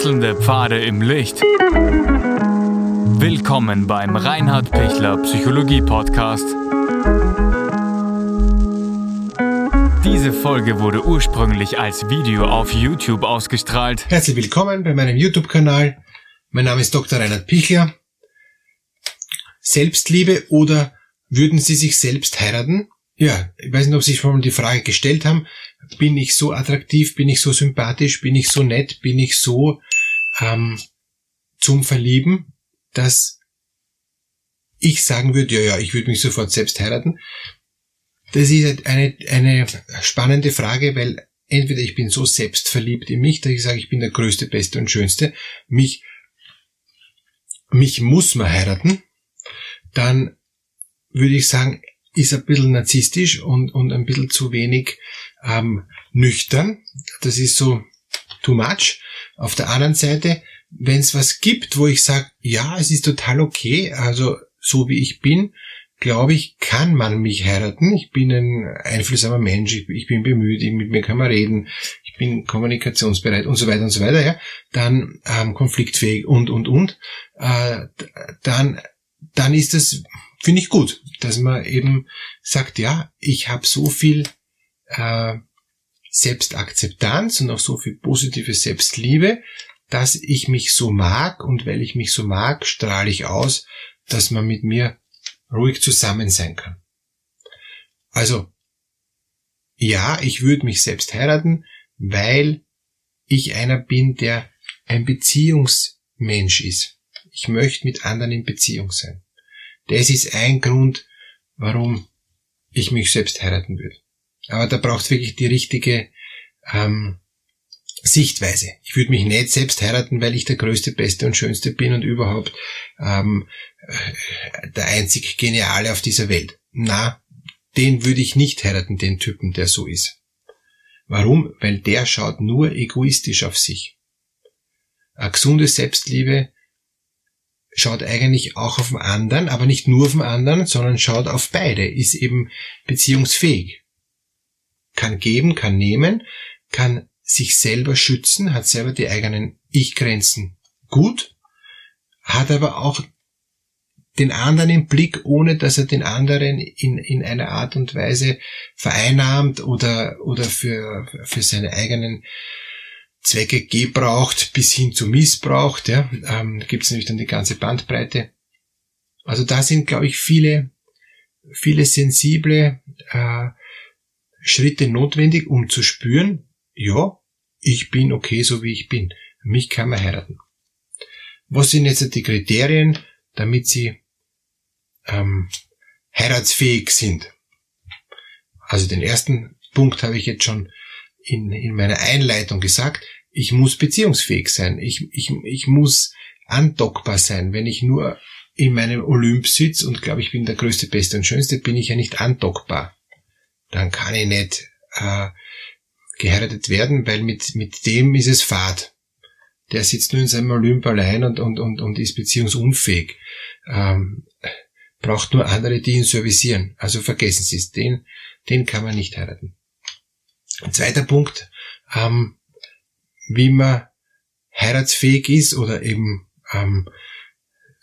Wechselnde Pfade im Licht. Willkommen beim Reinhard Pichler Psychologie Podcast. Diese Folge wurde ursprünglich als Video auf YouTube ausgestrahlt. Herzlich willkommen bei meinem YouTube-Kanal. Mein Name ist Dr. Reinhard Pichler. Selbstliebe oder würden Sie sich selbst heiraten? Ja, ich weiß nicht, ob Sie sich schon die Frage gestellt haben. Bin ich so attraktiv? Bin ich so sympathisch? Bin ich so nett? Bin ich so ähm, zum Verlieben, dass ich sagen würde, ja, ja, ich würde mich sofort selbst heiraten? Das ist eine, eine spannende Frage, weil entweder ich bin so selbstverliebt in mich, dass ich sage, ich bin der Größte, Beste und Schönste, mich, mich muss man heiraten, dann würde ich sagen, ist ein bisschen narzisstisch und, und ein bisschen zu wenig ähm, nüchtern. Das ist so too much. Auf der anderen Seite, wenn es was gibt, wo ich sage, ja, es ist total okay, also so wie ich bin, glaube ich, kann man mich heiraten. Ich bin ein einflusssamer Mensch, ich, ich bin bemüht, mit mir kann man reden, ich bin kommunikationsbereit und so weiter und so weiter, ja. Dann ähm, konfliktfähig und und und. Äh, dann dann ist das finde ich gut, dass man eben sagt, ja, ich habe so viel äh, Selbstakzeptanz und auch so viel positive Selbstliebe, dass ich mich so mag und weil ich mich so mag, strahle ich aus, dass man mit mir ruhig zusammen sein kann. Also, ja, ich würde mich selbst heiraten, weil ich einer bin, der ein Beziehungsmensch ist. Ich möchte mit anderen in Beziehung sein. Das ist ein Grund, warum ich mich selbst heiraten würde. Aber da braucht es wirklich die richtige ähm, Sichtweise. Ich würde mich nicht selbst heiraten, weil ich der größte, beste und schönste bin und überhaupt ähm, äh, der einzig Geniale auf dieser Welt. Na, den würde ich nicht heiraten, den Typen, der so ist. Warum? Weil der schaut nur egoistisch auf sich. Eine gesunde Selbstliebe schaut eigentlich auch auf den anderen, aber nicht nur auf den anderen, sondern schaut auf beide, ist eben beziehungsfähig. Kann geben, kann nehmen, kann sich selber schützen, hat selber die eigenen Ich-Grenzen gut, hat aber auch den anderen im Blick, ohne dass er den anderen in, in einer Art und Weise vereinnahmt oder, oder für, für seine eigenen Zwecke gebraucht bis hin zu missbraucht. Ja, ähm, gibt es nämlich dann die ganze Bandbreite. Also da sind, glaube ich, viele, viele sensible äh, Schritte notwendig, um zu spüren, ja, ich bin okay, so wie ich bin. Mich kann man heiraten. Was sind jetzt die Kriterien, damit sie ähm, heiratsfähig sind? Also den ersten Punkt habe ich jetzt schon in, in meiner Einleitung gesagt, ich muss beziehungsfähig sein. Ich, ich, ich muss andockbar sein. Wenn ich nur in meinem Olymp sitze und glaube, ich bin der größte, beste und schönste, bin ich ja nicht andockbar. Dann kann ich nicht äh, geheiratet werden, weil mit, mit dem ist es Fahrt. Der sitzt nur in seinem Olymp allein und, und, und, und ist beziehungsunfähig. Ähm, braucht nur andere, die ihn servicieren. Also vergessen Sie es, den, den kann man nicht heiraten. Ein zweiter Punkt, ähm, wie man heiratsfähig ist oder eben ähm,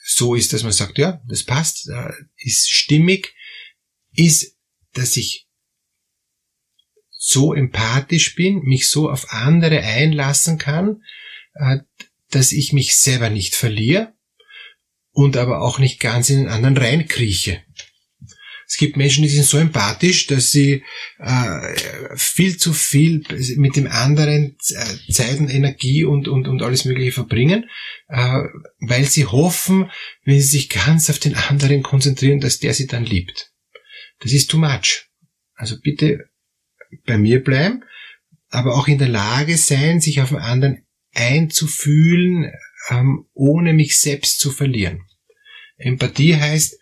so ist, dass man sagt, ja, das passt, äh, ist stimmig, ist, dass ich so empathisch bin, mich so auf andere einlassen kann, äh, dass ich mich selber nicht verliere und aber auch nicht ganz in den anderen reinkrieche. Es gibt Menschen, die sind so empathisch, dass sie äh, viel zu viel mit dem anderen äh, Zeit und Energie und, und, und alles Mögliche verbringen, äh, weil sie hoffen, wenn sie sich ganz auf den anderen konzentrieren, dass der sie dann liebt. Das ist too much. Also bitte bei mir bleiben, aber auch in der Lage sein, sich auf den anderen einzufühlen, ähm, ohne mich selbst zu verlieren. Empathie heißt,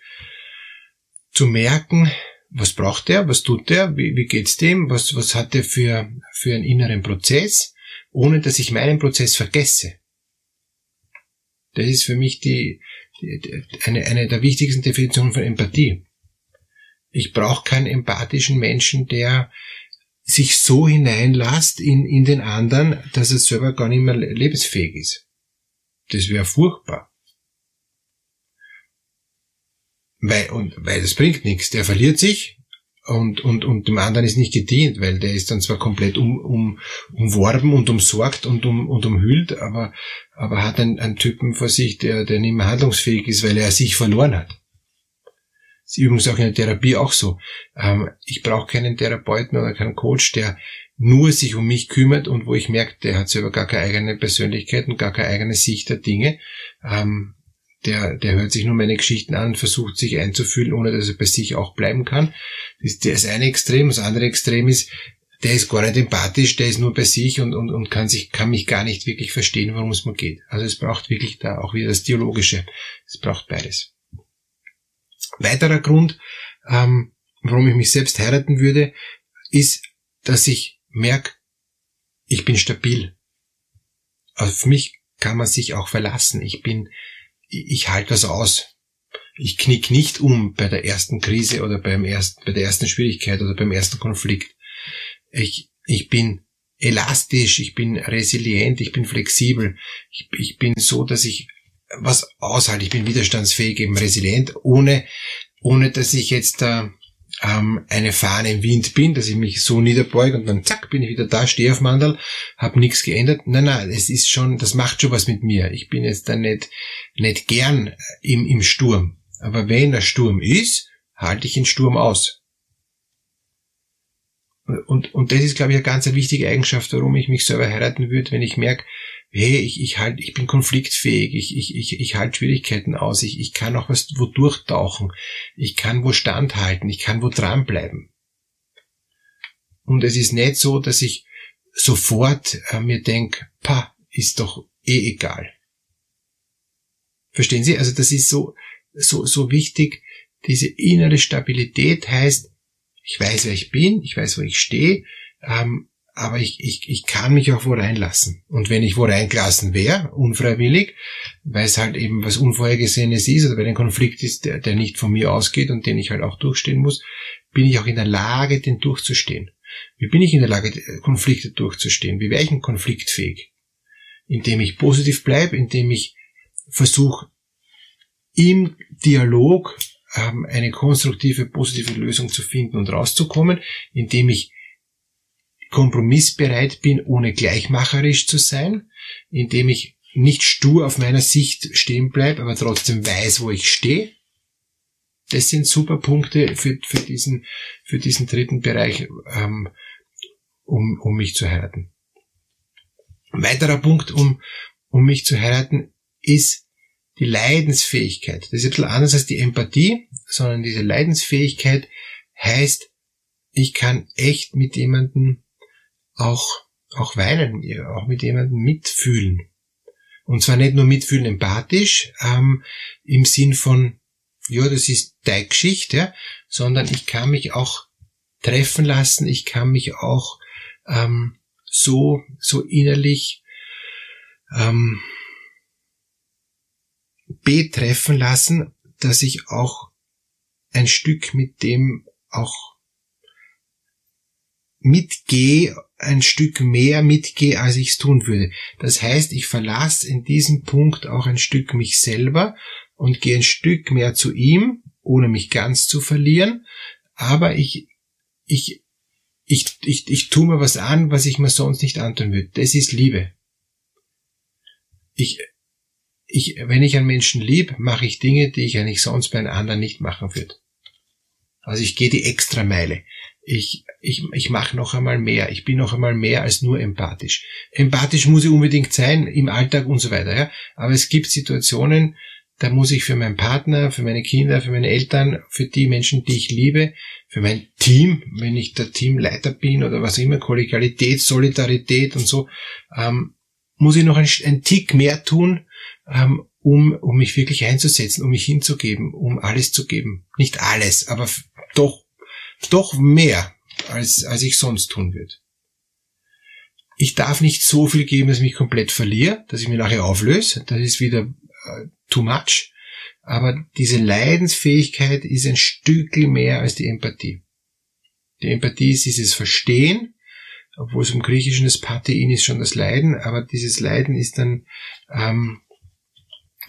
zu merken, was braucht er, was tut er, wie, wie geht's dem, was, was hat er für, für einen inneren Prozess, ohne dass ich meinen Prozess vergesse. Das ist für mich die, die eine, eine der wichtigsten Definitionen von Empathie. Ich brauche keinen empathischen Menschen, der sich so hineinlasst in, in den anderen, dass er selber gar nicht mehr lebensfähig ist. das wäre furchtbar. Weil, und, weil das bringt nichts. Der verliert sich und, und, und dem anderen ist nicht gedient, weil der ist dann zwar komplett um, um, umworben und umsorgt und, um, und umhüllt, aber, aber hat einen, einen Typen vor sich, der, der nicht mehr handlungsfähig ist, weil er sich verloren hat. Das ist übrigens auch in der Therapie auch so. Ähm, ich brauche keinen Therapeuten oder keinen Coach, der nur sich um mich kümmert und wo ich merke, der hat selber gar keine eigene Persönlichkeit und gar keine eigene Sicht der Dinge. Ähm, der, der hört sich nur meine Geschichten an versucht sich einzufühlen, ohne dass er bei sich auch bleiben kann. Das ist das eine Extrem. Das andere Extrem ist, der ist gar nicht empathisch, der ist nur bei sich und, und, und kann sich, kann mich gar nicht wirklich verstehen, worum es mir geht. Also es braucht wirklich da auch wieder das Dialogische. Es braucht beides. Weiterer Grund, ähm, warum ich mich selbst heiraten würde, ist, dass ich merke, ich bin stabil. Auf mich kann man sich auch verlassen. Ich bin, ich halte das aus. Ich knick nicht um bei der ersten Krise oder beim ersten, bei der ersten Schwierigkeit oder beim ersten Konflikt. Ich, ich bin elastisch, ich bin resilient, ich bin flexibel. Ich, ich bin so, dass ich was aushalte. Ich bin widerstandsfähig, eben resilient, ohne, ohne dass ich jetzt äh, ähm, eine Fahne im Wind bin, dass ich mich so niederbeuge und dann zack, bin ich wieder da, stehe auf Mandel, habe nichts geändert. Nein, nein, es ist schon, das macht schon was mit mir. Ich bin jetzt dann nicht, nicht gern im, im Sturm. Aber wenn der Sturm ist, halte ich den Sturm aus. Und, und das ist, glaube ich, eine ganz wichtige Eigenschaft, warum ich mich selber heiraten würde, wenn ich merke, hey, ich, ich halt, ich bin konfliktfähig, ich, ich, ich, ich halte Schwierigkeiten aus, ich, ich kann auch was wo durchtauchen, ich kann wo standhalten, ich kann wo dranbleiben. Und es ist nicht so, dass ich sofort äh, mir denke, pa, ist doch eh egal. Verstehen Sie? Also das ist so, so, so wichtig. Diese innere Stabilität heißt, ich weiß, wer ich bin, ich weiß, wo ich stehe, ähm, aber ich, ich, ich kann mich auch wo reinlassen. Und wenn ich wo reingelassen wäre, unfreiwillig, weil es halt eben was Unvorhergesehenes ist oder weil ein Konflikt ist, der, der nicht von mir ausgeht und den ich halt auch durchstehen muss, bin ich auch in der Lage, den durchzustehen. Wie bin ich in der Lage, Konflikte durchzustehen? Wie wäre ich konfliktfähig? Indem ich positiv bleibe, indem ich versuche, im Dialog ähm, eine konstruktive, positive Lösung zu finden und rauszukommen, indem ich kompromissbereit bin, ohne gleichmacherisch zu sein, indem ich nicht stur auf meiner Sicht stehen bleibe, aber trotzdem weiß, wo ich stehe. Das sind super Punkte für, für, diesen, für diesen dritten Bereich, ähm, um, um mich zu heiraten. Ein weiterer Punkt, um, um mich zu heiraten, ist die Leidensfähigkeit. Das ist ein bisschen anders als die Empathie, sondern diese Leidensfähigkeit heißt, ich kann echt mit jemandem auch, auch weinen, auch mit jemandem mitfühlen. Und zwar nicht nur mitfühlen empathisch, ähm, im Sinn von, ja, das ist deine Geschichte, ja, sondern ich kann mich auch treffen lassen, ich kann mich auch ähm, so, so innerlich ähm, betreffen lassen, dass ich auch ein Stück mit dem auch mitgehe ein Stück mehr mitgehe, als ich es tun würde. Das heißt, ich verlasse in diesem Punkt auch ein Stück mich selber und gehe ein Stück mehr zu ihm, ohne mich ganz zu verlieren. Aber ich, ich, ich, ich, ich tue mir was an, was ich mir sonst nicht antun würde. Das ist Liebe. Ich, ich, wenn ich einen Menschen lieb, mache ich Dinge, die ich eigentlich sonst bei einem anderen nicht machen würde. Also ich gehe die extra Meile ich, ich, ich mache noch einmal mehr, ich bin noch einmal mehr als nur empathisch. Empathisch muss ich unbedingt sein im Alltag und so weiter, ja. Aber es gibt Situationen, da muss ich für meinen Partner, für meine Kinder, für meine Eltern, für die Menschen, die ich liebe, für mein Team, wenn ich der Teamleiter bin oder was immer, Kollegialität, Solidarität und so, ähm, muss ich noch ein, ein Tick mehr tun, ähm, um, um mich wirklich einzusetzen, um mich hinzugeben, um alles zu geben. Nicht alles, aber doch doch mehr, als, als ich sonst tun würde. Ich darf nicht so viel geben, dass ich mich komplett verliere, dass ich mich nachher auflöse. Das ist wieder äh, too much. Aber diese Leidensfähigkeit ist ein Stückel mehr als die Empathie. Die Empathie ist dieses Verstehen, obwohl es im Griechischen das Pathein ist schon das Leiden, aber dieses Leiden ist dann ähm,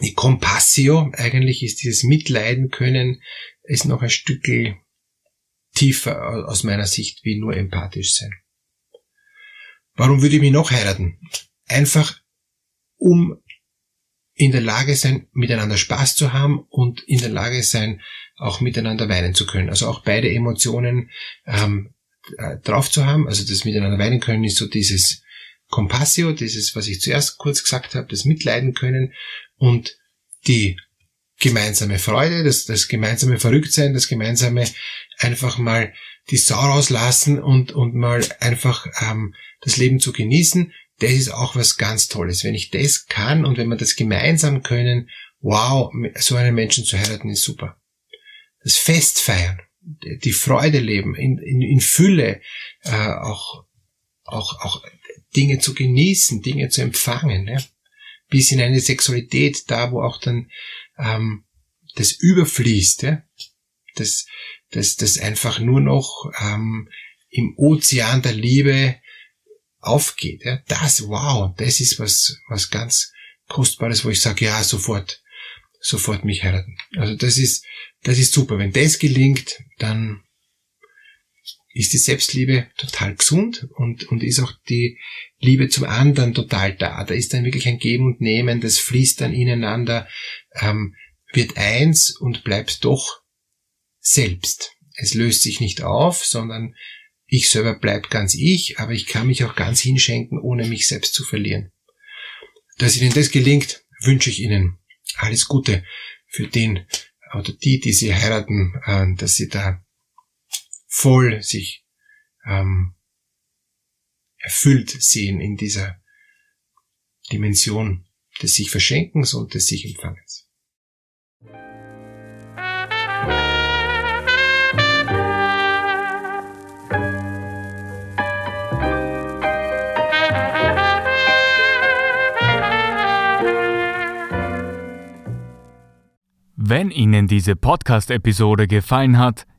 die Compassio, eigentlich ist dieses Mitleiden können, ist noch ein Stück tiefer aus meiner Sicht wie nur empathisch sein. Warum würde ich mich noch heiraten? Einfach um in der Lage sein, miteinander Spaß zu haben und in der Lage sein, auch miteinander weinen zu können. Also auch beide Emotionen ähm, äh, drauf zu haben. Also das miteinander weinen können ist so dieses Compassio, dieses, was ich zuerst kurz gesagt habe, das Mitleiden können und die gemeinsame Freude, das, das gemeinsame Verrücktsein, das gemeinsame einfach mal die Sau rauslassen und, und mal einfach ähm, das Leben zu genießen, das ist auch was ganz Tolles. Wenn ich das kann und wenn wir das gemeinsam können, wow, so einen Menschen zu heiraten ist super. Das Fest feiern, die Freude leben, in, in, in Fülle, äh, auch, auch, auch Dinge zu genießen, Dinge zu empfangen, ja? bis in eine Sexualität, da wo auch dann ähm, das überfließt, ja? das, das, das einfach nur noch ähm, im Ozean der Liebe aufgeht. Ja? Das, wow, das ist was, was ganz Kostbares, wo ich sage, ja, sofort, sofort mich heiraten. Also das ist, das ist super. Wenn das gelingt, dann ist die Selbstliebe total gesund und, und ist auch die Liebe zum anderen total da. Da ist dann wirklich ein Geben und Nehmen, das fließt dann ineinander, ähm, wird eins und bleibt doch selbst. Es löst sich nicht auf, sondern ich selber bleib ganz ich, aber ich kann mich auch ganz hinschenken, ohne mich selbst zu verlieren. Dass Ihnen das gelingt, wünsche ich Ihnen alles Gute für den oder die, die Sie heiraten, äh, dass Sie da voll sich ähm, erfüllt sehen in dieser Dimension des sich Verschenkens und des sich Empfangens. Wenn Ihnen diese Podcast-Episode gefallen hat,